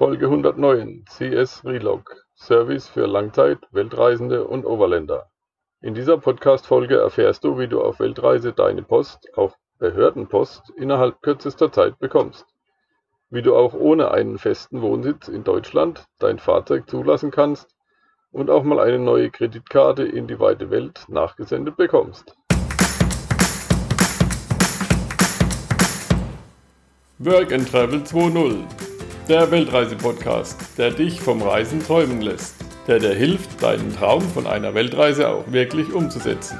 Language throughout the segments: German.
Folge 109 CS Relog Service für Langzeit-, Weltreisende und Overländer. In dieser Podcast-Folge erfährst du, wie du auf Weltreise deine Post, auch Behördenpost, innerhalb kürzester Zeit bekommst. Wie du auch ohne einen festen Wohnsitz in Deutschland dein Fahrzeug zulassen kannst und auch mal eine neue Kreditkarte in die weite Welt nachgesendet bekommst. Work and Travel 2.0 der Weltreise-Podcast, der dich vom Reisen träumen lässt, der dir hilft, deinen Traum von einer Weltreise auch wirklich umzusetzen.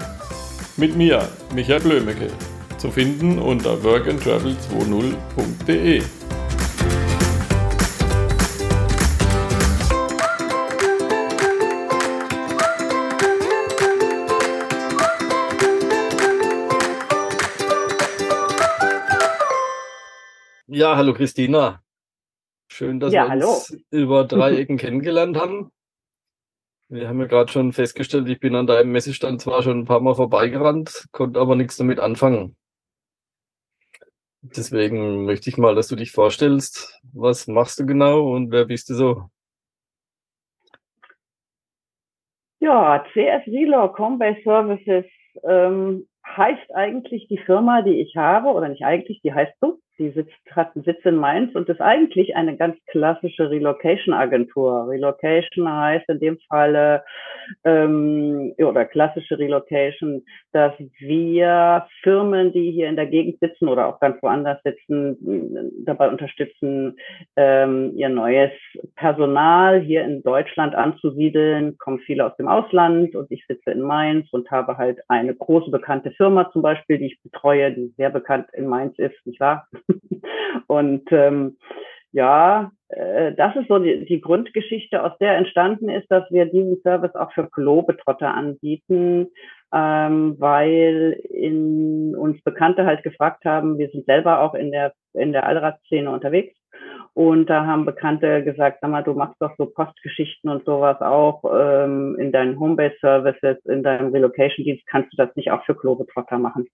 Mit mir, Michael Blömecke, zu finden unter workandtravel20.de. Ja, hallo Christina. Schön, dass ja, wir hallo. uns über drei Ecken kennengelernt haben. Wir haben ja gerade schon festgestellt, ich bin an deinem Messestand zwar schon ein paar Mal vorbeigerannt, konnte aber nichts damit anfangen. Deswegen möchte ich mal, dass du dich vorstellst. Was machst du genau und wer bist du so? Ja, CS Reload Combase Services ähm, heißt eigentlich die Firma, die ich habe, oder nicht eigentlich, die heißt so, die sitzt, hat einen Sitz in Mainz und ist eigentlich eine ganz klassische Relocation-Agentur. Relocation heißt in dem Falle, ähm, oder klassische Relocation, dass wir Firmen, die hier in der Gegend sitzen oder auch ganz woanders sitzen, dabei unterstützen, ähm, ihr neues Personal hier in Deutschland anzusiedeln. Kommen viele aus dem Ausland und ich sitze in Mainz und habe halt eine große bekannte Firma zum Beispiel, die ich betreue, die sehr bekannt in Mainz ist, nicht wahr? und ähm, ja, äh, das ist so die, die Grundgeschichte, aus der entstanden ist, dass wir diesen Service auch für Globetrotter anbieten, ähm, weil in uns Bekannte halt gefragt haben, wir sind selber auch in der in der Allradszene unterwegs und da haben Bekannte gesagt, sag mal, du machst doch so Postgeschichten und sowas auch ähm, in deinen Homebase-Services, in deinem Relocation-Dienst, kannst du das nicht auch für Globetrotter machen?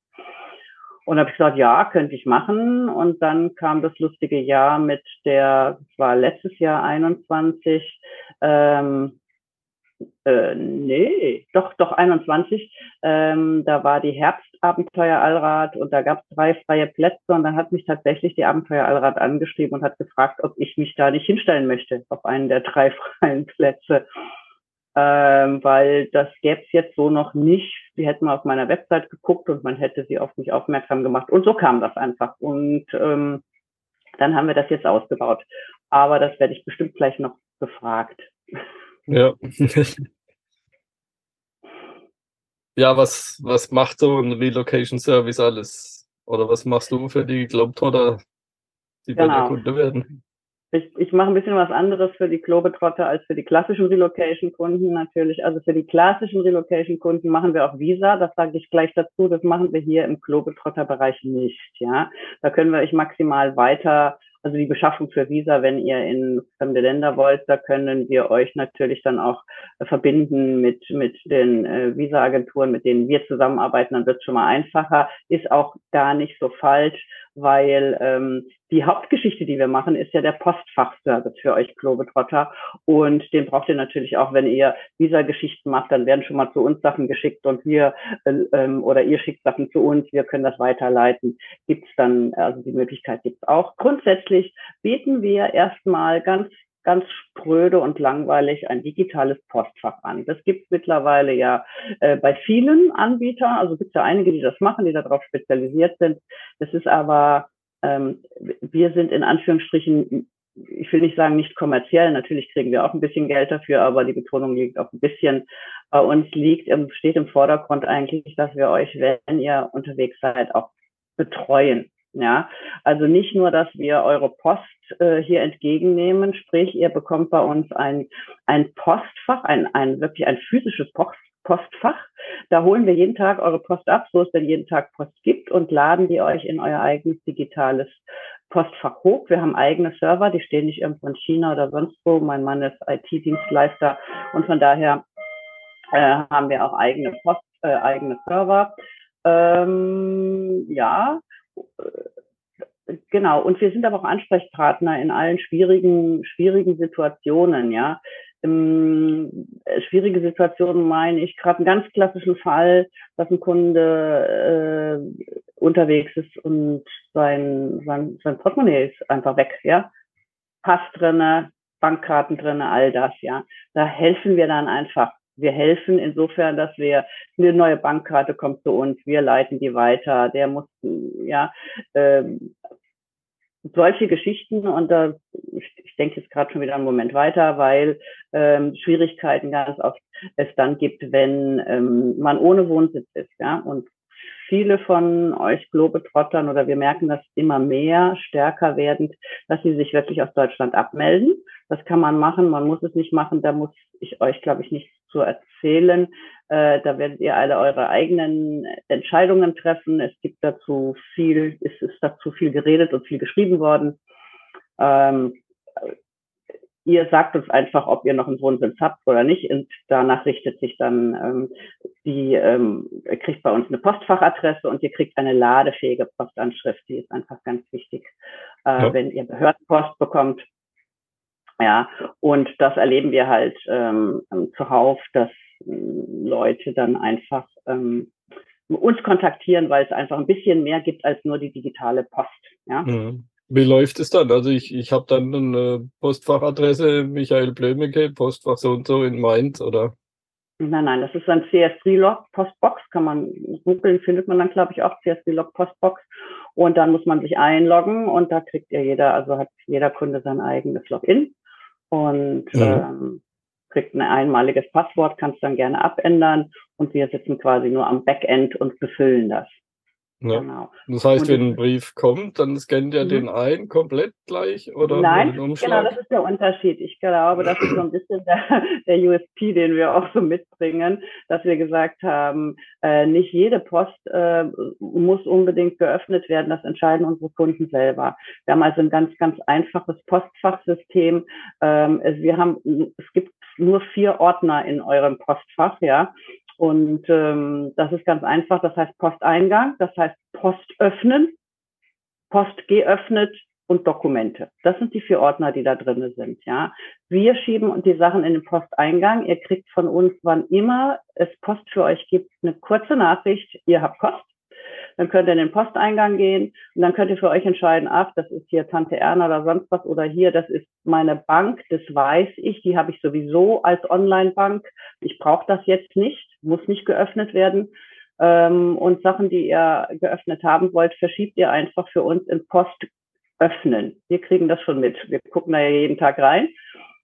Und habe ich gesagt, ja, könnte ich machen. Und dann kam das lustige Jahr mit der, es war letztes Jahr 21, ähm, äh, nee, doch, doch 21. Ähm, da war die Herbstabenteuer Allrad und da gab es drei freie Plätze und dann hat mich tatsächlich die Abenteuer Allrad angeschrieben und hat gefragt, ob ich mich da nicht hinstellen möchte auf einen der drei freien Plätze ähm, weil das gäbe es jetzt so noch nicht. Sie hätten mal auf meiner Website geguckt und man hätte sie auf mich aufmerksam gemacht. Und so kam das einfach. Und ähm, dann haben wir das jetzt ausgebaut. Aber das werde ich bestimmt gleich noch gefragt. Ja. ja, was, was macht so ein Relocation Service alles? Oder was machst du für die Globetrotter, die genau. bei der Kunde werden? Ich, ich mache ein bisschen was anderes für die Globetrotter als für die klassischen Relocation-Kunden natürlich. Also für die klassischen Relocation-Kunden machen wir auch Visa. Das sage ich gleich dazu. Das machen wir hier im Globetrotter-Bereich nicht. Ja, da können wir euch maximal weiter also die Beschaffung für Visa, wenn ihr in fremde Länder wollt, da können wir euch natürlich dann auch äh, verbinden mit, mit den äh, Visa-Agenturen, mit denen wir zusammenarbeiten, dann wird es schon mal einfacher. Ist auch gar nicht so falsch, weil ähm, die Hauptgeschichte, die wir machen, ist ja der Postfachservice für euch Globetrotter. Und den braucht ihr natürlich auch, wenn ihr Visa-Geschichten macht, dann werden schon mal zu uns Sachen geschickt und wir äh, ähm, oder ihr schickt Sachen zu uns, wir können das weiterleiten. Gibt's dann, also die Möglichkeit gibt's auch. Grundsätzlich bieten wir erstmal ganz ganz spröde und langweilig ein digitales Postfach an. Das gibt es mittlerweile ja äh, bei vielen Anbietern. Also gibt es ja einige, die das machen, die darauf spezialisiert sind. Das ist aber, ähm, wir sind in Anführungsstrichen, ich will nicht sagen nicht kommerziell, natürlich kriegen wir auch ein bisschen Geld dafür, aber die Betonung liegt auch ein bisschen bei uns liegt, steht im Vordergrund eigentlich, dass wir euch, wenn ihr unterwegs seid, auch betreuen. Ja, also nicht nur, dass wir eure Post äh, hier entgegennehmen, sprich, ihr bekommt bei uns ein, ein Postfach, ein, ein wirklich ein physisches Post, Postfach. Da holen wir jeden Tag eure Post ab, so es denn jeden Tag Post gibt und laden die euch in euer eigenes digitales Postfach hoch. Wir haben eigene Server, die stehen nicht irgendwo in China oder sonst wo. Mein Mann ist IT-Dienstleister und von daher äh, haben wir auch eigene Post, äh, eigene Server. Ähm, ja, genau. Und wir sind aber auch Ansprechpartner in allen schwierigen, schwierigen Situationen, ja. Ähm, schwierige Situationen meine ich gerade einen ganz klassischen Fall, dass ein Kunde äh, unterwegs ist und sein, sein, sein Portemonnaie ist einfach weg, ja. Pass drinne, Bankkarten drinne, all das, ja. Da helfen wir dann einfach. Wir helfen insofern, dass wir eine neue Bankkarte kommt zu uns, wir leiten die weiter. Der muss ja ähm, solche Geschichten und da ich denke jetzt gerade schon wieder einen Moment weiter, weil ähm, Schwierigkeiten ganz oft es dann gibt, wenn ähm, man ohne Wohnsitz ist, ja und viele von euch Globetrottern oder wir merken das immer mehr stärker werdend, dass sie sich wirklich aus Deutschland abmelden. Das kann man machen, man muss es nicht machen, da muss ich euch, glaube ich, nichts zu erzählen. Äh, da werdet ihr alle eure eigenen Entscheidungen treffen. Es gibt dazu viel, es ist dazu viel geredet und viel geschrieben worden. Ähm, ihr sagt uns einfach, ob ihr noch einen Wohnsitz habt oder nicht und danach richtet sich dann ähm, die, ähm, ihr kriegt bei uns eine Postfachadresse und ihr kriegt eine ladefähige Postanschrift, die ist einfach ganz wichtig, äh, ja. wenn ihr Behördenpost bekommt. Ja, und das erleben wir halt ähm, zuhauf, dass ähm, Leute dann einfach ähm, uns kontaktieren, weil es einfach ein bisschen mehr gibt als nur die digitale Post. Ja. Mhm. Wie läuft es dann? Also ich, ich habe dann eine Postfachadresse Michael Blömecke, Postfach so und so in Mainz, oder? Nein, nein, das ist ein CS3-Log Postbox, kann man googeln, findet man dann, glaube ich, auch CS3-Log Postbox. Und dann muss man sich einloggen und da kriegt ja jeder, also hat jeder Kunde sein eigenes Login und mhm. ähm, kriegt ein einmaliges Passwort, kann es dann gerne abändern und wir sitzen quasi nur am Backend und befüllen das. Ja. Genau. Das heißt, und wenn ein Brief kommt, dann scannt er mhm. den ein komplett gleich oder Nein, genau, das ist der Unterschied. Ich glaube, das ist so ein bisschen der, der USP, den wir auch so mitbringen, dass wir gesagt haben, äh, nicht jede Post äh, muss unbedingt geöffnet werden. Das entscheiden unsere Kunden selber. Wir haben also ein ganz, ganz einfaches Postfachsystem. Ähm, wir haben, es gibt nur vier Ordner in eurem Postfach, ja. Und ähm, das ist ganz einfach. Das heißt Posteingang, das heißt Post öffnen, Post geöffnet und Dokumente. Das sind die vier Ordner, die da drin sind. Ja, wir schieben die Sachen in den Posteingang. Ihr kriegt von uns, wann immer es Post für euch gibt, eine kurze Nachricht. Ihr habt Post. Dann könnt ihr in den Posteingang gehen und dann könnt ihr für euch entscheiden, ach, das ist hier Tante Erna oder sonst was oder hier, das ist meine Bank, das weiß ich, die habe ich sowieso als Online-Bank. Ich brauche das jetzt nicht, muss nicht geöffnet werden. Ähm, und Sachen, die ihr geöffnet haben wollt, verschiebt ihr einfach für uns in Post öffnen. Wir kriegen das schon mit. Wir gucken da ja jeden Tag rein.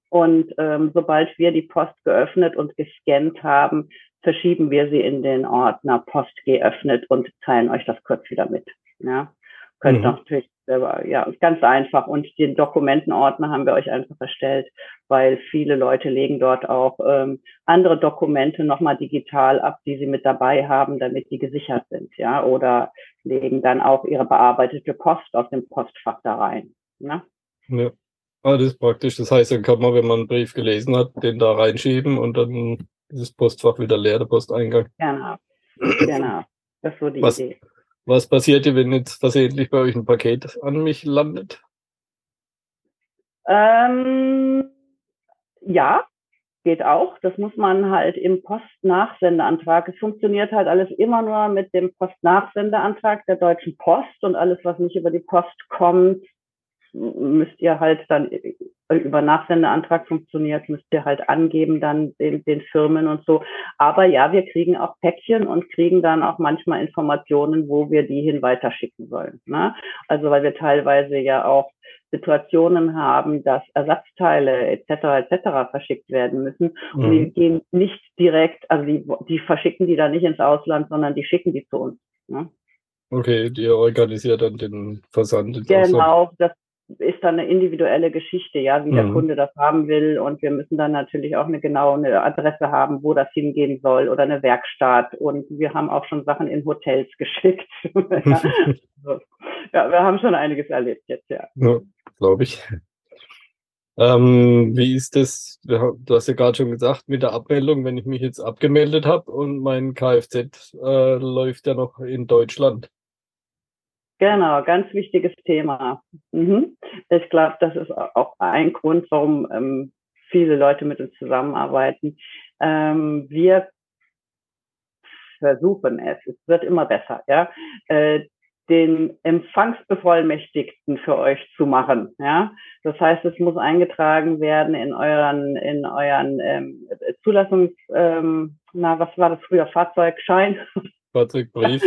Und ähm, sobald wir die Post geöffnet und gescannt haben, verschieben wir sie in den Ordner Post geöffnet und teilen euch das kurz wieder mit. Ja, könnt mhm. natürlich ja, ganz einfach. Und den Dokumentenordner haben wir euch einfach erstellt, weil viele Leute legen dort auch ähm, andere Dokumente nochmal digital ab, die sie mit dabei haben, damit die gesichert sind, ja, oder legen dann auch ihre bearbeitete Post aus dem Postfach da rein. Ne? Ja. Ah, das ist praktisch. Das heißt, dann kann man, wenn man einen Brief gelesen hat, den da reinschieben und dann dieses Postfach wieder leer, der Posteingang. Genau. Genau. Das ist so die was, Idee. Was passiert wenn jetzt versehentlich bei euch ein Paket an mich landet? Ähm, ja, geht auch. Das muss man halt im Postnachsendeantrag. Es funktioniert halt alles immer nur mit dem Postnachsendeantrag der Deutschen Post und alles, was nicht über die Post kommt, müsst ihr halt dann über Nachsendeantrag funktioniert, müsst ihr halt angeben dann den, den Firmen und so. Aber ja, wir kriegen auch Päckchen und kriegen dann auch manchmal Informationen, wo wir die hin weiterschicken sollen. Ne? Also weil wir teilweise ja auch Situationen haben, dass Ersatzteile etc. etc. verschickt werden müssen und die mhm. gehen nicht direkt, also die, die verschicken die dann nicht ins Ausland, sondern die schicken die zu uns. Ne? Okay, die organisiert dann den Versand. Genau, das ist dann eine individuelle Geschichte, ja, wie mhm. der Kunde das haben will. Und wir müssen dann natürlich auch eine genaue Adresse haben, wo das hingehen soll oder eine Werkstatt. Und wir haben auch schon Sachen in Hotels geschickt. ja. ja, wir haben schon einiges erlebt jetzt, ja. ja Glaube ich. Ähm, wie ist das? Du hast ja gerade schon gesagt, mit der Abmeldung, wenn ich mich jetzt abgemeldet habe und mein Kfz äh, läuft ja noch in Deutschland. Genau, ganz wichtiges Thema. Mhm. Ich glaube, das ist auch ein Grund, warum ähm, viele Leute mit uns zusammenarbeiten. Ähm, wir versuchen es, es wird immer besser, ja, äh, den Empfangsbevollmächtigten für euch zu machen. Ja, das heißt, es muss eingetragen werden in euren in euren ähm, Zulassungs, ähm, na was war das früher Fahrzeugschein? Fahrzeugbrief.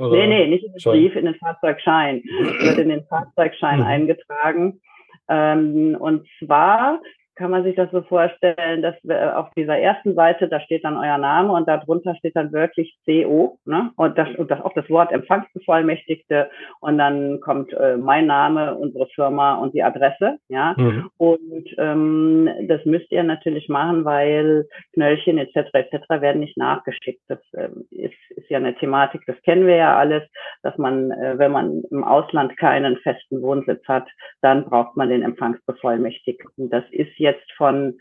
Oder nee, nee, nicht in den Schein. Brief, in den Fahrzeugschein. wird in den Fahrzeugschein eingetragen. Ähm, und zwar kann man sich das so vorstellen, dass auf dieser ersten Seite, da steht dann euer Name und darunter steht dann wirklich CO, ne? Und das, und das auch das Wort Empfangsbevollmächtigte und dann kommt äh, mein Name, unsere Firma und die Adresse, ja. Mhm. Und ähm, das müsst ihr natürlich machen, weil Knöllchen etc. etc. werden nicht nachgeschickt. Das ähm, ist, ist ja eine Thematik, das kennen wir ja alles, dass man, äh, wenn man im Ausland keinen festen Wohnsitz hat, dann braucht man den Empfangsbevollmächtigten. Das ist jetzt jetzt von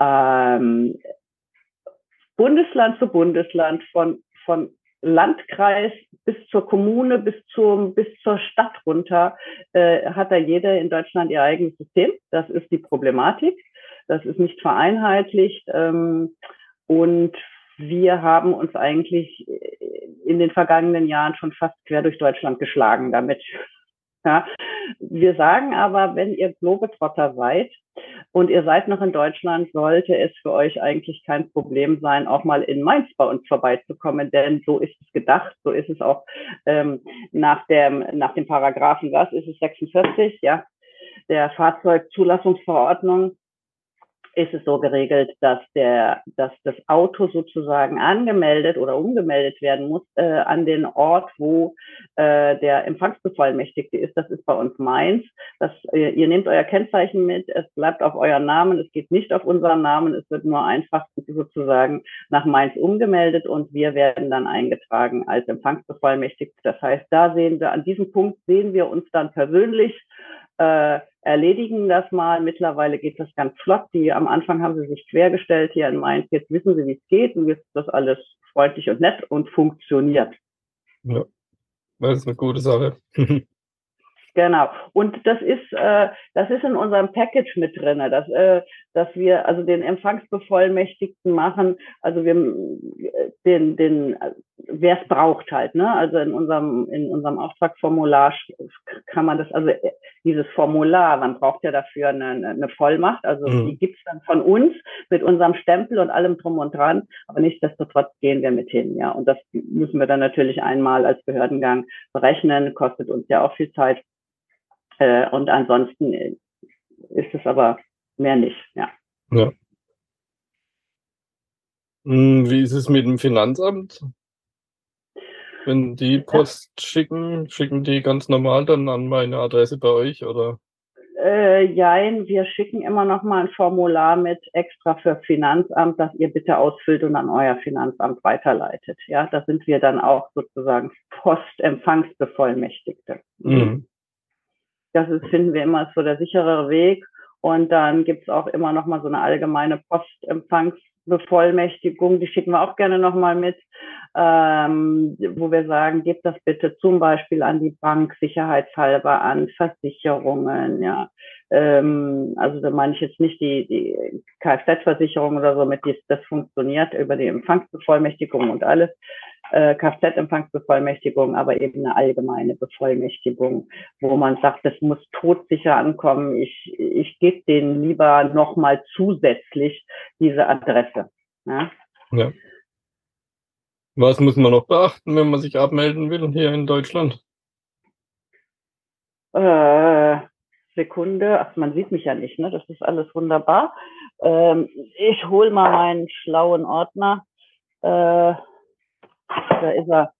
ähm, Bundesland zu Bundesland, von, von Landkreis bis zur Kommune, bis, zum, bis zur Stadt runter, äh, hat da jeder in Deutschland ihr eigenes System. Das ist die Problematik. Das ist nicht vereinheitlicht. Ähm, und wir haben uns eigentlich in den vergangenen Jahren schon fast quer durch Deutschland geschlagen damit. Ja. Wir sagen aber, wenn ihr Globetrotter seid und ihr seid noch in Deutschland, sollte es für euch eigentlich kein Problem sein, auch mal in Mainz bei uns vorbeizukommen, denn so ist es gedacht, so ist es auch ähm, nach dem nach dem Paragraphen, was ist es 46, ja, der Fahrzeugzulassungsverordnung ist es so geregelt, dass der, dass das Auto sozusagen angemeldet oder umgemeldet werden muss äh, an den Ort, wo äh, der Empfangsbevollmächtigte ist. Das ist bei uns Mainz. Das, äh, ihr nehmt euer Kennzeichen mit, es bleibt auf euren Namen, es geht nicht auf unseren Namen, es wird nur einfach sozusagen nach Mainz umgemeldet und wir werden dann eingetragen als Empfangsbevollmächtigte. Das heißt, da sehen wir, an diesem Punkt sehen wir uns dann persönlich äh, erledigen das mal. Mittlerweile geht das ganz flott. Die am Anfang haben sie sich quergestellt hier in Mainz. Jetzt wissen sie, wie es geht und jetzt ist das alles freundlich und nett und funktioniert. Ja, das ist eine gute Sache. Genau. Und das ist, äh, das ist in unserem Package mit drinne, dass, äh, dass wir also den Empfangsbevollmächtigten machen, also wir den, den, wer es braucht halt, ne? Also in unserem, in unserem Auftragsformular kann man das, also dieses Formular, man braucht ja dafür eine, eine Vollmacht, also mhm. die gibt's dann von uns mit unserem Stempel und allem drum und dran, aber nichtsdestotrotz gehen wir mit hin, ja. Und das müssen wir dann natürlich einmal als Behördengang berechnen, kostet uns ja auch viel Zeit. Äh, und ansonsten ist es aber mehr nicht, ja. Ja. Hm, wie ist es mit dem Finanzamt? Wenn die Post ja. schicken, schicken die ganz normal dann an meine Adresse bei euch, oder? Äh, jein, wir schicken immer noch mal ein Formular mit extra für Finanzamt, das ihr bitte ausfüllt und an euer Finanzamt weiterleitet. Ja, da sind wir dann auch sozusagen Postempfangsbevollmächtigte. Mhm das ist, finden wir immer so der sichere Weg. Und dann gibt's auch immer noch mal so eine allgemeine Postempfangsbevollmächtigung, die schicken wir auch gerne noch mal mit, ähm, wo wir sagen, gebt das bitte zum Beispiel an die Bank sicherheitshalber an Versicherungen, ja. Ähm, also da meine ich jetzt nicht die, die Kfz-Versicherung oder so, mit die das funktioniert über die Empfangsbevollmächtigung und alles, äh, Kfz-Empfangsbevollmächtigung, aber eben eine allgemeine Bevollmächtigung, wo man sagt, das muss todsicher ankommen. Ich, ich gebe denen lieber nochmal zusätzlich diese Adresse. Ja? ja. Was muss man noch beachten, wenn man sich abmelden will hier in Deutschland? Äh, Sekunde, ach, man sieht mich ja nicht, ne? Das ist alles wunderbar. Ähm, ich hole mal meinen schlauen Ordner. Äh, da ist er,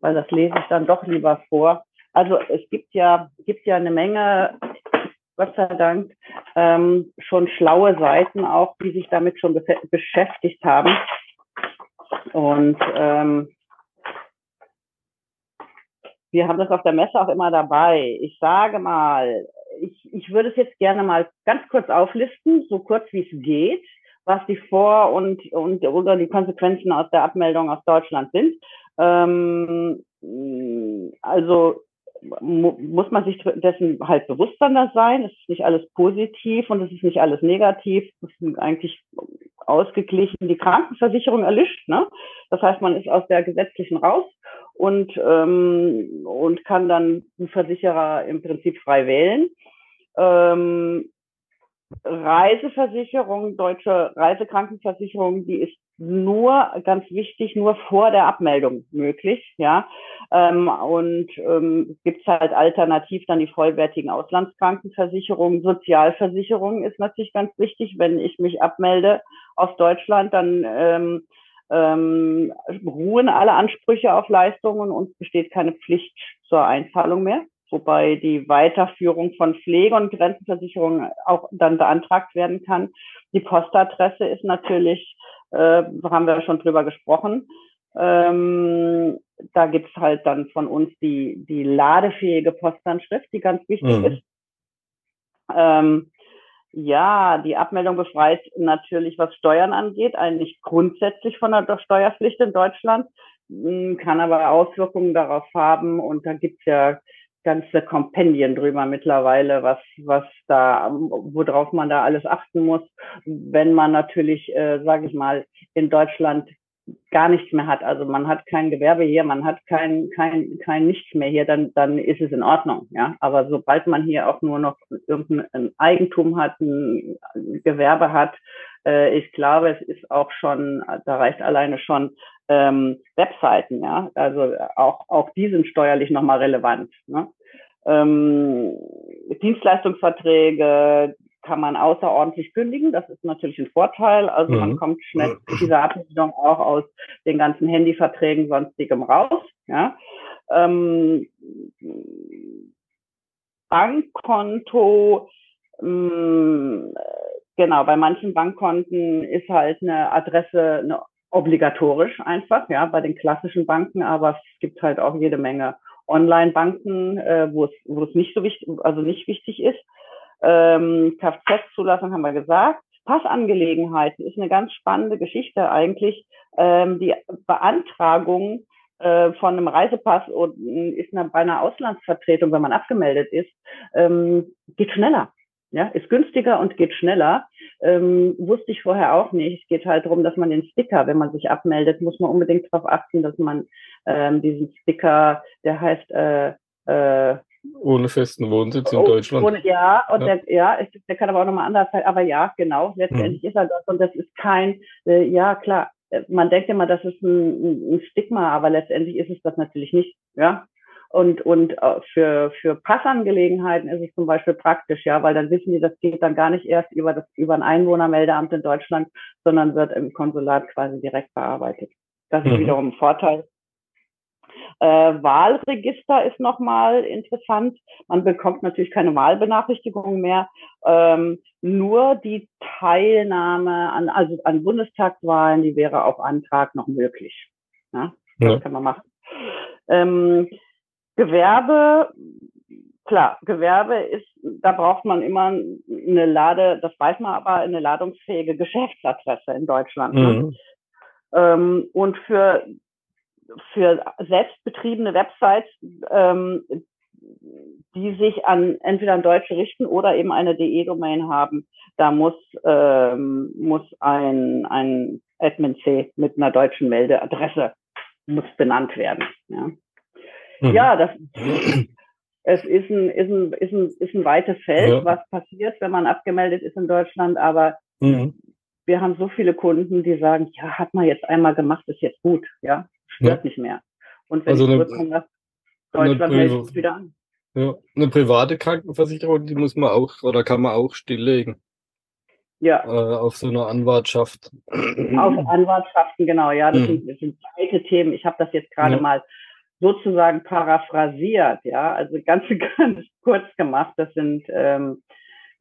weil das lese ich dann doch lieber vor. Also es gibt ja, gibt ja eine Menge, Gott sei Dank, ähm, schon schlaue Seiten auch, die sich damit schon beschäftigt haben. Und ähm, wir haben das auf der Messe auch immer dabei. Ich sage mal, ich, ich würde es jetzt gerne mal ganz kurz auflisten, so kurz wie es geht was die Vor- und, und oder die Konsequenzen aus der Abmeldung aus Deutschland sind. Ähm, also muss man sich dessen halt bewusster sein. Es ist nicht alles positiv und es ist nicht alles negativ. Es ist eigentlich ausgeglichen. Die Krankenversicherung erlischt. Ne? Das heißt, man ist aus der gesetzlichen raus und, ähm, und kann dann einen Versicherer im Prinzip frei wählen. Ähm, Reiseversicherung, deutsche Reisekrankenversicherung, die ist nur, ganz wichtig, nur vor der Abmeldung möglich, ja. Ähm, und ähm, gibt halt alternativ dann die vollwertigen Auslandskrankenversicherungen. Sozialversicherung ist natürlich ganz wichtig. Wenn ich mich abmelde aus Deutschland, dann ähm, ähm, ruhen alle Ansprüche auf Leistungen und besteht keine Pflicht zur Einzahlung mehr wobei die Weiterführung von Pflege- und Grenzenversicherungen auch dann beantragt werden kann. Die Postadresse ist natürlich, äh, haben wir schon drüber gesprochen, ähm, da gibt's halt dann von uns die, die ladefähige Postanschrift, die ganz wichtig mhm. ist. Ähm, ja, die Abmeldung befreit natürlich, was Steuern angeht, eigentlich grundsätzlich von der Steuerpflicht in Deutschland, kann aber Auswirkungen darauf haben. Und da gibt's ja ganze Kompendien drüber mittlerweile, was, was da, worauf man da alles achten muss, wenn man natürlich, äh, sage ich mal, in Deutschland gar nichts mehr hat. Also man hat kein Gewerbe hier, man hat kein, kein, kein nichts mehr hier, dann, dann ist es in Ordnung. Ja, aber sobald man hier auch nur noch irgendein Eigentum hat, ein Gewerbe hat, äh, ich glaube, es ist auch schon, da reicht alleine schon ähm, Webseiten, ja. Also auch, auch die sind steuerlich nochmal relevant. Ne? Ähm, Dienstleistungsverträge kann man außerordentlich kündigen. Das ist natürlich ein Vorteil. Also mhm. man kommt schnell mit dieser Absicherung auch aus den ganzen Handyverträgen sonstigem raus. Ja. Ähm, Bankkonto, mh, mm, genau, bei manchen Bankkonten ist halt eine Adresse eine obligatorisch einfach, ja, bei den klassischen Banken, aber es gibt halt auch jede Menge Online-Banken, äh, wo es wo es nicht so wichtig, also nicht wichtig ist. Ähm, Kfz-Zulassung haben wir gesagt. Passangelegenheiten ist eine ganz spannende Geschichte eigentlich. Ähm, die Beantragung äh, von einem Reisepass ist eine, bei einer Auslandsvertretung, wenn man abgemeldet ist, ähm, geht schneller. Ja, ist günstiger und geht schneller. Ähm, wusste ich vorher auch nicht. Es geht halt darum, dass man den Sticker, wenn man sich abmeldet, muss man unbedingt darauf achten, dass man ähm, diesen Sticker, der heißt äh, äh, ohne festen Wohnsitz in oh, Deutschland. Ohne, ja, und ja. Der, ja, ist, der kann aber auch nochmal anders sein. Aber ja, genau, letztendlich hm. ist er das. Und das ist kein, äh, ja klar, äh, man denkt immer, das ist ein, ein Stigma, aber letztendlich ist es das natürlich nicht. Ja, und, und äh, für, für Passangelegenheiten ist es zum Beispiel praktisch, ja, weil dann wissen die, das geht dann gar nicht erst über das, über ein Einwohnermeldeamt in Deutschland, sondern wird im Konsulat quasi direkt bearbeitet. Das ist mhm. wiederum ein Vorteil. Äh, Wahlregister ist nochmal interessant. Man bekommt natürlich keine Wahlbenachrichtigung mehr. Ähm, nur die Teilnahme an, also an Bundestagswahlen, die wäre auf Antrag noch möglich. Ja, das ja. kann man machen. Ähm, Gewerbe, klar, Gewerbe ist, da braucht man immer eine Lade, das weiß man aber, eine ladungsfähige Geschäftsadresse in Deutschland. Ne? Mhm. Ähm, und für, für selbstbetriebene Websites, ähm, die sich an entweder an Deutsche richten oder eben eine DE-Domain haben, da muss, ähm, muss ein, ein Admin C mit einer deutschen Meldeadresse muss benannt werden. Ja. Mhm. Ja, das es ist ein, ist ein, ist ein, ist ein weites Feld, ja. was passiert, wenn man abgemeldet ist in Deutschland, aber mhm. wir haben so viele Kunden, die sagen, ja, hat man jetzt einmal gemacht, ist jetzt gut, ja, stört ja. nicht mehr. Und wenn also ich zurückkomme nach Deutschland, melde ich wieder an. Ja, eine private Krankenversicherung, die muss man auch oder kann man auch stilllegen. Ja. Äh, auf so eine Anwartschaft. Auf Anwartschaften, genau, ja. Das, mhm. sind, das sind beide Themen. Ich habe das jetzt gerade ja. mal sozusagen paraphrasiert, ja, also ganz, ganz kurz gemacht. Das sind ähm,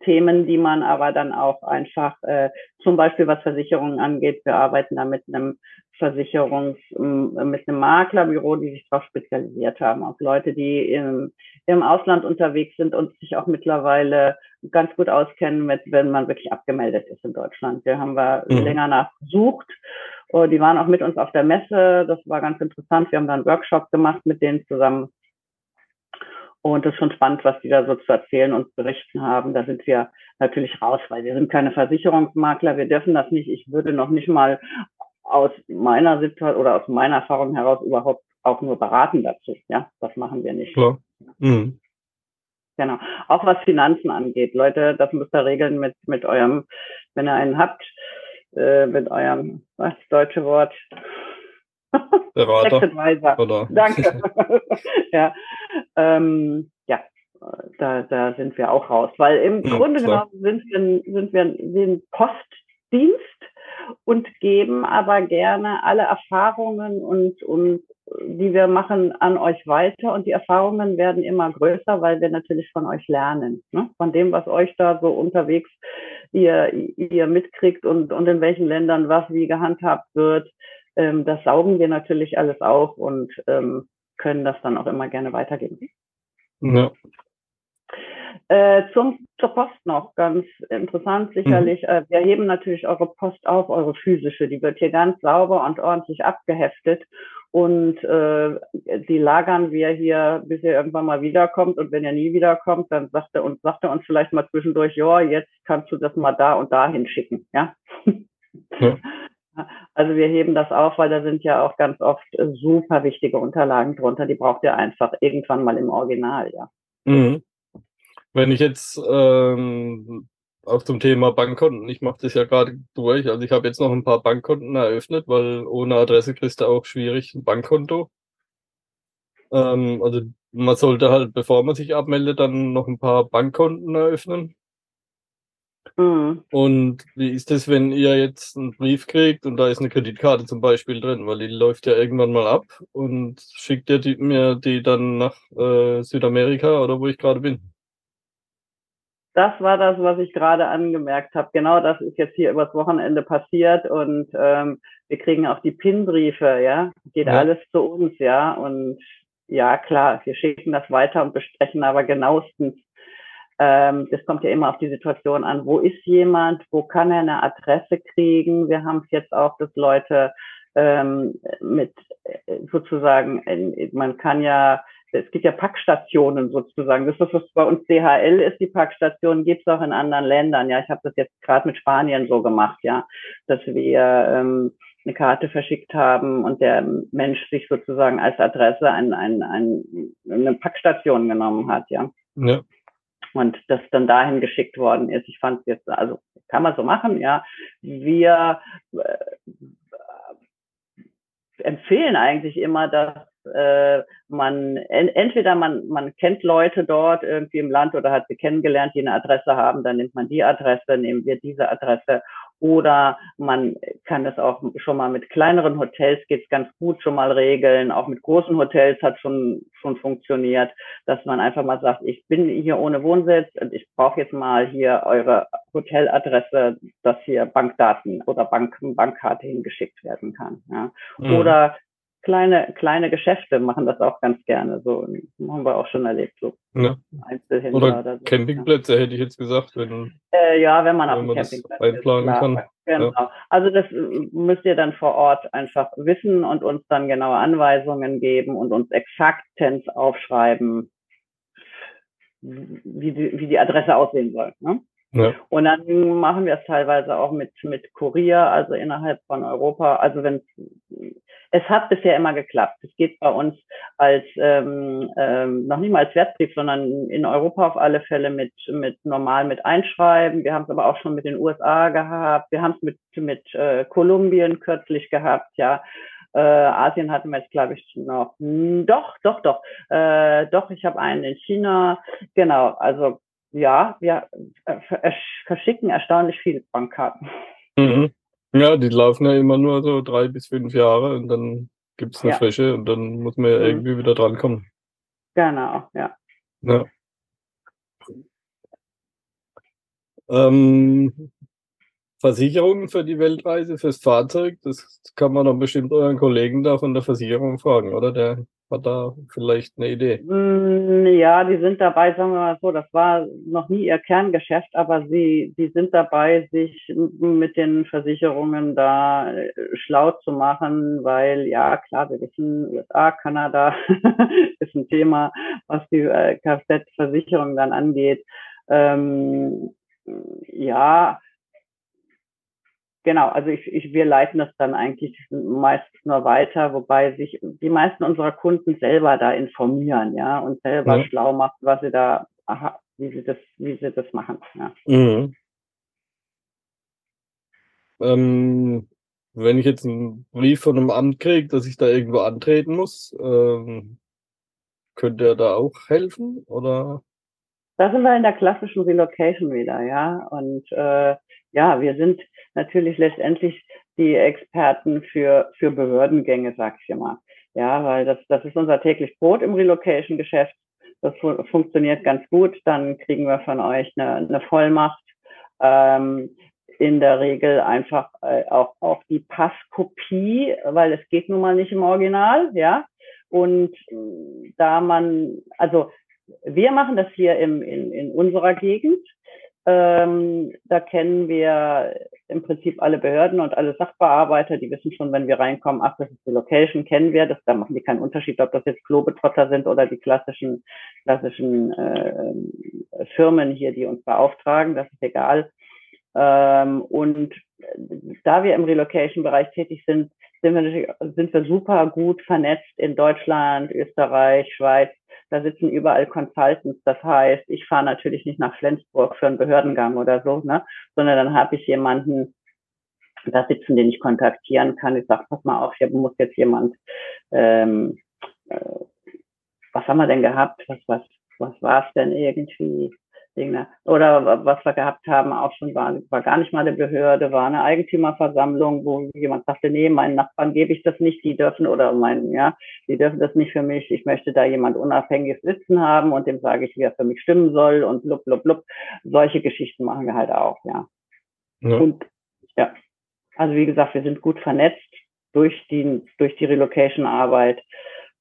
Themen, die man aber dann auch einfach, äh, zum Beispiel was Versicherungen angeht, wir arbeiten da mit einem Versicherungs, mit einem Maklerbüro, die sich darauf spezialisiert haben, auf Leute, die im, im Ausland unterwegs sind und sich auch mittlerweile ganz gut auskennen mit, wenn man wirklich abgemeldet ist in Deutschland. Da haben wir mhm. länger nachgesucht Oh, die waren auch mit uns auf der Messe. Das war ganz interessant. Wir haben da einen Workshop gemacht mit denen zusammen. Und es ist schon spannend, was die da so zu erzählen und berichten haben. Da sind wir natürlich raus, weil wir sind keine Versicherungsmakler. Wir dürfen das nicht. Ich würde noch nicht mal aus meiner Situation oder aus meiner Erfahrung heraus überhaupt auch nur beraten dazu. Ja, das machen wir nicht. Klar. Mhm. Genau. Auch was Finanzen angeht. Leute, das müsst ihr regeln mit, mit eurem, wenn ihr einen habt, äh, mit eurem, was, deutsche Wort? Berater. Oder? Danke. ja. Ähm, ja, da, da sind wir auch raus. Weil im ja, Grunde klar. genommen sind wir, sind wir ein Postdienst und geben aber gerne alle Erfahrungen und, und die wir machen an euch weiter und die Erfahrungen werden immer größer, weil wir natürlich von euch lernen, ne? von dem, was euch da so unterwegs ihr, ihr mitkriegt und, und in welchen Ländern was wie gehandhabt wird. Ähm, das saugen wir natürlich alles auf und ähm, können das dann auch immer gerne weitergeben. Ja. Äh, zum, zur Post noch, ganz interessant sicherlich. Mhm. Äh, wir heben natürlich eure Post auf, eure physische. Die wird hier ganz sauber und ordentlich abgeheftet. Und äh, die lagern wir hier, bis ihr irgendwann mal wiederkommt. Und wenn ihr nie wiederkommt, dann sagt er uns, sagt er uns vielleicht mal zwischendurch, ja, jetzt kannst du das mal da und da hinschicken. Ja. ja. Also wir heben das auf, weil da sind ja auch ganz oft super wichtige Unterlagen drunter. Die braucht ihr einfach irgendwann mal im Original, ja. Mhm. Wenn ich jetzt ähm, auch zum Thema Bankkonten, ich mache das ja gerade durch, also ich habe jetzt noch ein paar Bankkonten eröffnet, weil ohne Adresse kriegst du auch schwierig ein Bankkonto. Ähm, also man sollte halt, bevor man sich abmeldet, dann noch ein paar Bankkonten eröffnen. Mhm. Und wie ist das, wenn ihr jetzt einen Brief kriegt und da ist eine Kreditkarte zum Beispiel drin, weil die läuft ja irgendwann mal ab und schickt ihr die, mir die dann nach äh, Südamerika oder wo ich gerade bin? das war das, was ich gerade angemerkt habe. Genau das ist jetzt hier übers Wochenende passiert und ähm, wir kriegen auch die PIN-Briefe, ja. Geht ja. alles zu uns, ja. Und ja, klar, wir schicken das weiter und besprechen aber genauestens. Ähm, das kommt ja immer auf die Situation an. Wo ist jemand? Wo kann er eine Adresse kriegen? Wir haben es jetzt auch, dass Leute ähm, mit sozusagen, man kann ja es gibt ja Packstationen sozusagen. Das ist, was bei uns DHL ist, die Packstation gibt es auch in anderen Ländern. Ja, ich habe das jetzt gerade mit Spanien so gemacht, ja, dass wir ähm, eine Karte verschickt haben und der Mensch sich sozusagen als Adresse ein, ein, ein, eine Packstation genommen hat, ja. ja. Und das dann dahin geschickt worden ist. Ich fand jetzt, also kann man so machen, ja. Wir äh, empfehlen eigentlich immer, dass äh, man entweder man, man kennt Leute dort irgendwie im Land oder hat sie kennengelernt, die eine Adresse haben, dann nimmt man die Adresse, nehmen wir diese Adresse oder man kann das auch schon mal mit kleineren Hotels geht's ganz gut schon mal regeln. Auch mit großen Hotels hat schon schon funktioniert, dass man einfach mal sagt, ich bin hier ohne Wohnsitz und ich brauche jetzt mal hier eure Hoteladresse, dass hier Bankdaten oder Bank, Bankkarte hingeschickt werden kann. Ja. Mhm. Oder kleine, kleine Geschäfte machen das auch ganz gerne. So haben wir auch schon erlebt. So ja. Einzelhändler oder, oder so. Campingplätze hätte ich jetzt gesagt. Wenn, äh, ja, wenn man auf dem Campingplatz einplanen ist, kann. Genau. Ja. Also das müsst ihr dann vor Ort einfach wissen und uns dann genaue Anweisungen geben und uns exaktens aufschreiben, wie die, wie die Adresse aussehen soll. Ne? Ja. Und dann machen wir es teilweise auch mit, mit Kurier, also innerhalb von Europa. Also wenn es hat bisher immer geklappt. Es geht bei uns als ähm, ähm, noch nicht mal als Wertbrief, sondern in Europa auf alle Fälle mit mit normal mit Einschreiben. Wir haben es aber auch schon mit den USA gehabt. Wir haben es mit mit äh, Kolumbien kürzlich gehabt, ja. Äh, Asien hatten wir jetzt, glaube ich, noch. Doch, doch, doch. Äh, doch, ich habe einen in China. Genau, also ja, wir äh, verschicken erstaunlich viele Bankkarten. Mhm. Ja, die laufen ja immer nur so drei bis fünf Jahre und dann gibt es eine ja. Fläche und dann muss man ja mhm. irgendwie wieder drankommen. Genau, ja. ja. Ähm, Versicherungen für die Weltreise, fürs Fahrzeug, das kann man doch bestimmt euren Kollegen da von der Versicherung fragen, oder? Der hat da vielleicht eine Idee? Mm, ja, die sind dabei, sagen wir mal so, das war noch nie ihr Kerngeschäft, aber sie, die sind dabei, sich mit den Versicherungen da äh, schlau zu machen, weil ja, klar, wir wissen, USA, Kanada ist ein Thema, was die äh, Kfz-Versicherung dann angeht. Ähm, ja, Genau, also ich, ich, wir leiten das dann eigentlich meistens nur weiter, wobei sich die meisten unserer Kunden selber da informieren, ja, und selber ja. schlau machen, was sie da, aha, wie sie das, wie sie das machen. Ja. Mhm. Ähm, wenn ich jetzt einen Brief von einem Amt kriege, dass ich da irgendwo antreten muss, ähm, könnte er da auch helfen oder? Da sind wir in der klassischen Relocation wieder, ja. Und äh, ja, wir sind natürlich letztendlich die Experten für, für Behördengänge, sag ich mal. Ja, weil das, das ist unser täglich Brot im Relocation-Geschäft. Das fu funktioniert ganz gut. Dann kriegen wir von euch eine, eine Vollmacht. Ähm, in der Regel einfach äh, auch, auch die Passkopie, weil es geht nun mal nicht im Original, ja. Und da man, also wir machen das hier im, in, in unserer Gegend. Ähm, da kennen wir im Prinzip alle Behörden und alle Sachbearbeiter, die wissen schon, wenn wir reinkommen, ach, das ist die Location, kennen wir das, da machen die keinen Unterschied, ob das jetzt Globetrotter sind oder die klassischen, klassischen äh, Firmen hier, die uns beauftragen, das ist egal. Ähm, und da wir im Relocation-Bereich tätig sind, sind wir, sind wir super gut vernetzt in Deutschland, Österreich, Schweiz, da sitzen überall Consultants. Das heißt, ich fahre natürlich nicht nach Flensburg für einen Behördengang oder so, ne? sondern dann habe ich jemanden da sitzen, den ich kontaktieren kann. Ich sage, pass mal auf, hier muss jetzt jemand, ähm, äh, was haben wir denn gehabt? Was, was, was war es denn irgendwie? Oder was wir gehabt haben, auch schon war, war gar nicht mal eine Behörde, war eine Eigentümerversammlung, wo jemand sagte, nee, meinen Nachbarn gebe ich das nicht, die dürfen oder meinen, ja, die dürfen das nicht für mich, ich möchte da jemand unabhängiges Wissen haben und dem sage ich, wie er für mich stimmen soll und blub, blub, blub. Solche Geschichten machen wir halt auch, ja. ja. Und ja, also wie gesagt, wir sind gut vernetzt durch die, durch die Relocation-Arbeit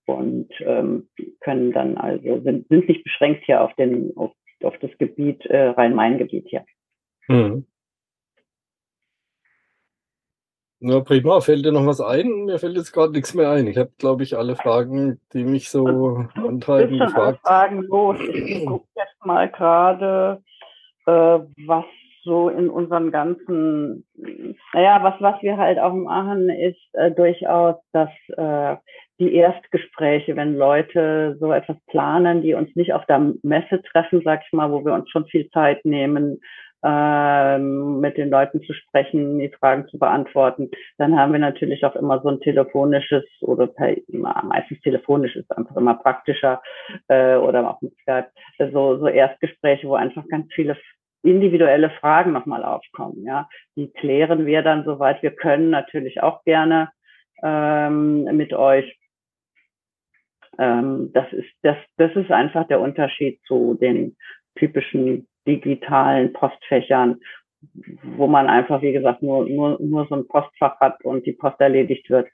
und ähm, können dann also sind, sind nicht beschränkt hier auf den auf auf das Gebiet äh, Rhein-Main-Gebiet hier. Mhm. Na prima, fällt dir noch was ein? Mir fällt jetzt gerade nichts mehr ein. Ich habe, glaube ich, alle Fragen, die mich so du antreiben, gefragt. Fragen los. Ich gucke jetzt mal gerade, äh, was so in unseren ganzen, naja, was, was wir halt auch machen, ist äh, durchaus, dass äh, die Erstgespräche, wenn Leute so etwas planen, die uns nicht auf der Messe treffen, sag ich mal, wo wir uns schon viel Zeit nehmen, ähm, mit den Leuten zu sprechen, die Fragen zu beantworten. Dann haben wir natürlich auch immer so ein telefonisches oder per, meistens telefonisch ist einfach immer praktischer äh, oder auch mit Skype, so, so Erstgespräche, wo einfach ganz viele individuelle Fragen nochmal aufkommen. Ja, die klären wir dann soweit wir können natürlich auch gerne ähm, mit euch. Ähm, das ist das das ist einfach der Unterschied zu den typischen digitalen Postfächern, wo man einfach, wie gesagt, nur, nur, nur so ein Postfach hat und die Post erledigt wird.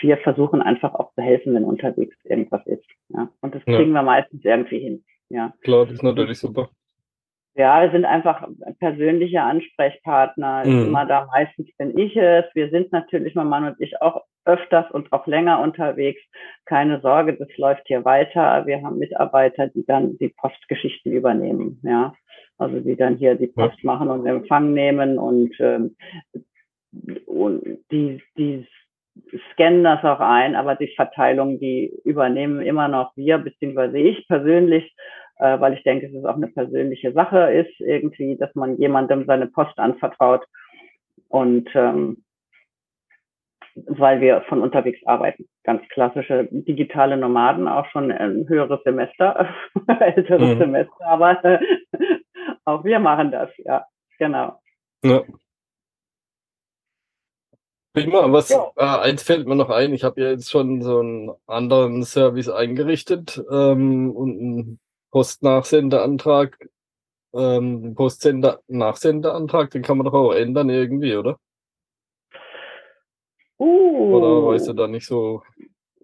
Wir versuchen einfach auch zu helfen, wenn unterwegs irgendwas ist. Ja. Und das kriegen ja. wir meistens irgendwie hin. Ja. Klar, das ist natürlich super. Ja, wir sind einfach persönliche Ansprechpartner. Mhm. Immer da meistens bin ich es. Wir sind natürlich, mein Mann und ich, auch öfters und auch länger unterwegs. Keine Sorge, das läuft hier weiter. Wir haben Mitarbeiter, die dann die Postgeschichten übernehmen. Ja, also die dann hier die Post ja. machen und Empfang nehmen und, ähm, und die, die scannen das auch ein, aber die Verteilung, die übernehmen immer noch wir, beziehungsweise ich persönlich äh, weil ich denke, es ist auch eine persönliche Sache ist, irgendwie, dass man jemandem seine Post anvertraut und ähm, weil wir von unterwegs arbeiten. Ganz klassische digitale Nomaden, auch schon ein höheres Semester, älteres mhm. Semester, aber auch wir machen das, ja, genau. Ja. Prima, was ja. äh, eins fällt mir noch ein, ich habe ja jetzt schon so einen anderen Service eingerichtet ähm, und einen Postnachsendeantrag, ähm, Postsender-Nachsendeantrag, den kann man doch auch ändern irgendwie, oder? Uh. Oder weißt du da nicht so?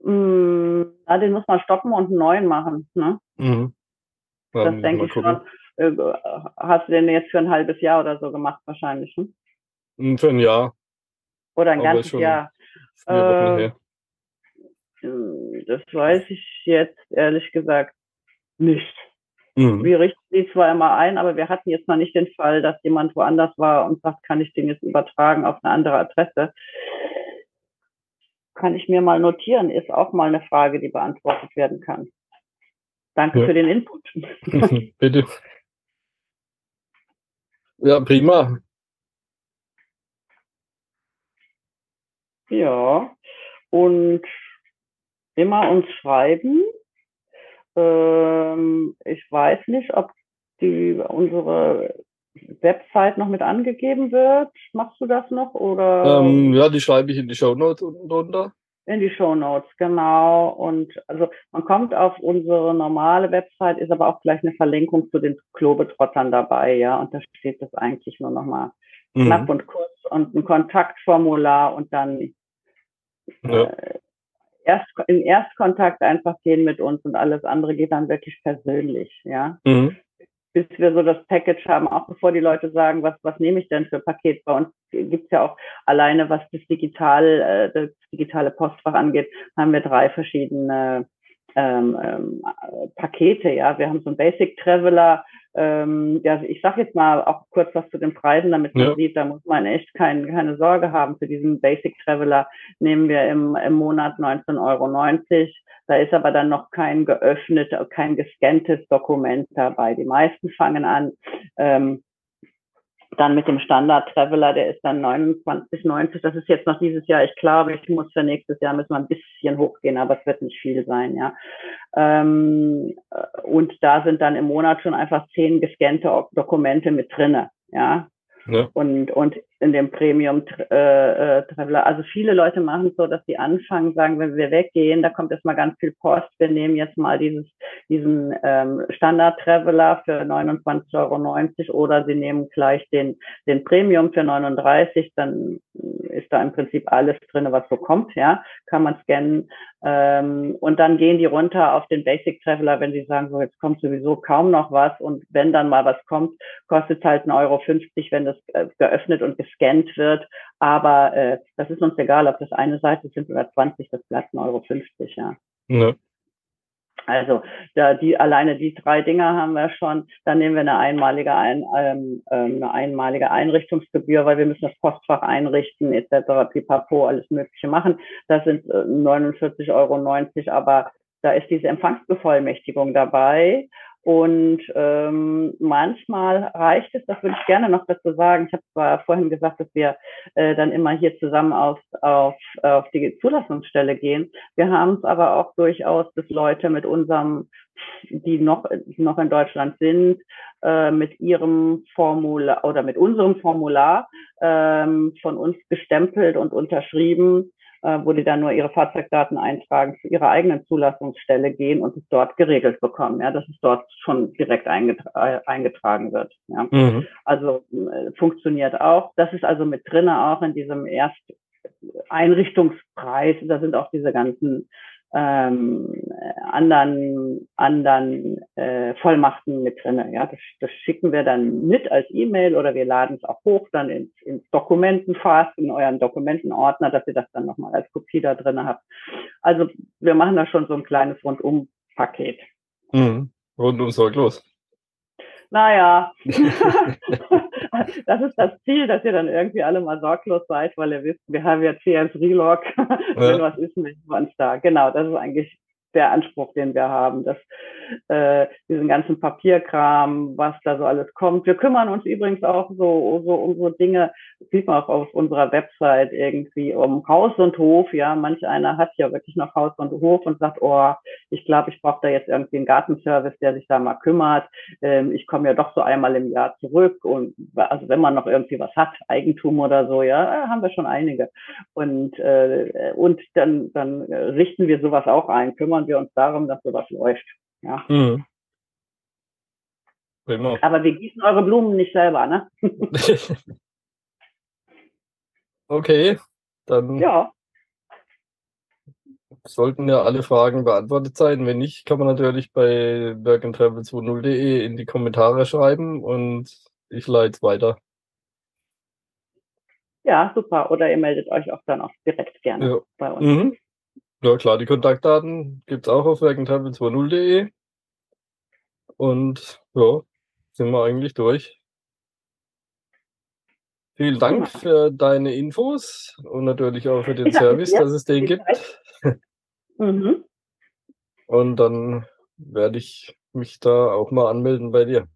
Mm, Ah, den muss man stoppen und einen neuen machen. Ne? Mhm. das denke ich schon. Äh, hast du den jetzt für ein halbes Jahr oder so gemacht wahrscheinlich? Hm? hm für ein Jahr. Oder ein Aber ganzes Jahr. Äh, das weiß ich jetzt ehrlich gesagt nicht. Mhm. Wir richten die zwar immer ein, aber wir hatten jetzt mal nicht den Fall, dass jemand woanders war und sagt, kann ich den jetzt übertragen auf eine andere Adresse. Kann ich mir mal notieren, ist auch mal eine Frage, die beantwortet werden kann. Danke ja. für den Input. Bitte. Ja, prima. Ja, und immer uns schreiben. Ähm, ich weiß nicht, ob die unsere Website noch mit angegeben wird. Machst du das noch? Oder? Ähm, ja, die schreibe ich in die Show Notes unten drunter. In die Show Notes, genau. Und also man kommt auf unsere normale Website, ist aber auch gleich eine Verlinkung zu den Klobetrottern dabei, ja. Und da steht das eigentlich nur nochmal mhm. knapp und kurz und ein Kontaktformular und dann ja. äh, erst in Erstkontakt einfach gehen mit uns und alles andere geht dann wirklich persönlich, ja. Mhm. Bis wir so das Package haben, auch bevor die Leute sagen, was, was nehme ich denn für Paket? Bei uns gibt's ja auch alleine, was das digital, äh, das digitale Postfach angeht, haben wir drei verschiedene ähm, ähm, Pakete, ja. Wir haben so ein Basic Traveler, ähm, ja, ich sage jetzt mal auch kurz was zu den Preisen, damit man ja. sieht, da muss man echt kein, keine Sorge haben. Für diesen Basic Traveler nehmen wir im, im Monat 19,90 Euro. Da ist aber dann noch kein geöffnet, kein gescanntes Dokument dabei. Die meisten fangen an, ähm, dann mit dem Standard Traveler, der ist dann 29,90. Das ist jetzt noch dieses Jahr. Ich glaube, ich muss für nächstes Jahr müssen wir ein bisschen hochgehen, aber es wird nicht viel sein, ja. Ähm, und da sind dann im Monat schon einfach zehn gescannte Dokumente mit drinne, ja. Ja. Und, und in dem Premium äh, äh, Traveler. Also viele Leute machen so, dass sie anfangen, sagen, wenn wir weggehen, da kommt erstmal ganz viel Post. Wir nehmen jetzt mal dieses, diesen ähm, Standard Traveler für 29,90 Euro oder sie nehmen gleich den, den Premium für 39. Dann ist da im Prinzip alles drin, was so kommt, ja, kann man scannen. Ähm, und dann gehen die runter auf den Basic Traveler, wenn sie sagen, so jetzt kommt sowieso kaum noch was und wenn dann mal was kommt, kostet es halt 1,50 Euro, wenn das äh, geöffnet und gescannt wird. Aber äh, das ist uns egal, ob das eine Seite sind oder 20, das bleibt 1,50 Euro, ja. ja. Also da die alleine die drei Dinger haben wir schon. Dann nehmen wir eine einmalige ein, ähm, ähm, eine einmalige Einrichtungsgebühr, weil wir müssen das Postfach einrichten etc. Pipapo alles Mögliche machen. Das sind äh, 49,90 Euro, aber da ist diese Empfangsbevollmächtigung dabei. Und ähm, manchmal reicht es, das würde ich gerne noch dazu sagen. Ich habe zwar vorhin gesagt, dass wir äh, dann immer hier zusammen auf, auf, auf die Zulassungsstelle gehen. Wir haben es aber auch durchaus, dass Leute mit unserem, die noch, die noch in Deutschland sind, äh, mit ihrem Formular oder mit unserem Formular ähm, von uns gestempelt und unterschrieben äh, wo die dann nur ihre Fahrzeugdaten eintragen, zu ihrer eigenen Zulassungsstelle gehen und es dort geregelt bekommen, ja, dass es dort schon direkt eingetra äh, eingetragen wird. Ja. Mhm. Also äh, funktioniert auch. Das ist also mit drinne auch in diesem Ersteinrichtungspreis. Da sind auch diese ganzen ähm, anderen, anderen äh, Vollmachten mit drinne. Ja, das, das schicken wir dann mit als E-Mail oder wir laden es auch hoch dann ins, ins Dokumentenfast, in euren Dokumentenordner, dass ihr das dann nochmal als Kopie da drinne habt. Also wir machen da schon so ein kleines Rundum-Paket. Mhm. Rundum sorglos. Naja, das ist das Ziel, dass ihr dann irgendwie alle mal sorglos seid, weil ihr wisst, wir haben ja CS Relog. Wenn was ist, melden wir uns da. Genau, das ist eigentlich der Anspruch, den wir haben, dass äh, diesen ganzen Papierkram, was da so alles kommt. Wir kümmern uns übrigens auch so, so um so Dinge, sieht man auch auf unserer Website irgendwie um Haus und Hof. Ja, manch einer hat ja wirklich noch Haus und Hof und sagt, oh, ich glaube, ich brauche da jetzt irgendwie einen Gartenservice, der sich da mal kümmert. Ähm, ich komme ja doch so einmal im Jahr zurück und also wenn man noch irgendwie was hat, Eigentum oder so, ja, haben wir schon einige. Und äh, und dann dann richten wir sowas auch ein, kümmern kümmern wir uns darum, dass sowas läuft. Ja. Mhm. Aber wir gießen eure Blumen nicht selber, ne? okay, dann. Ja. sollten ja alle Fragen beantwortet sein. Wenn nicht, kann man natürlich bei workandtravel20.de in die Kommentare schreiben und ich leite es weiter. Ja, super. Oder ihr meldet euch auch dann auch direkt gerne ja. bei uns. Mhm. Ja, klar, die Kontaktdaten gibt es auch auf workandtravel20.de. Und ja, sind wir eigentlich durch. Vielen Dank für deine Infos und natürlich auch für den Service, dass es den gibt. Mhm. Und dann werde ich mich da auch mal anmelden bei dir.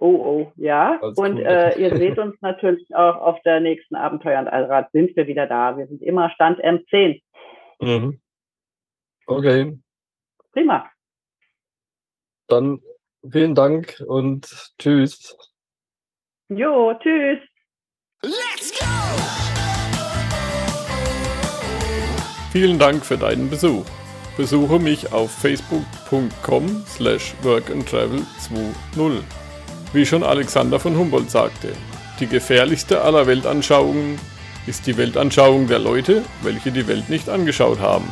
Oh, oh, ja. Als und äh, ihr seht uns natürlich auch auf der nächsten Abenteuer und Allrad sind wir wieder da. Wir sind immer Stand M10. Mhm. Okay. Prima. Dann vielen Dank und tschüss. Jo, tschüss. Let's go! Vielen Dank für deinen Besuch. Besuche mich auf facebook.com slash workandtravel20. Wie schon Alexander von Humboldt sagte, die gefährlichste aller Weltanschauungen ist die Weltanschauung der Leute, welche die Welt nicht angeschaut haben.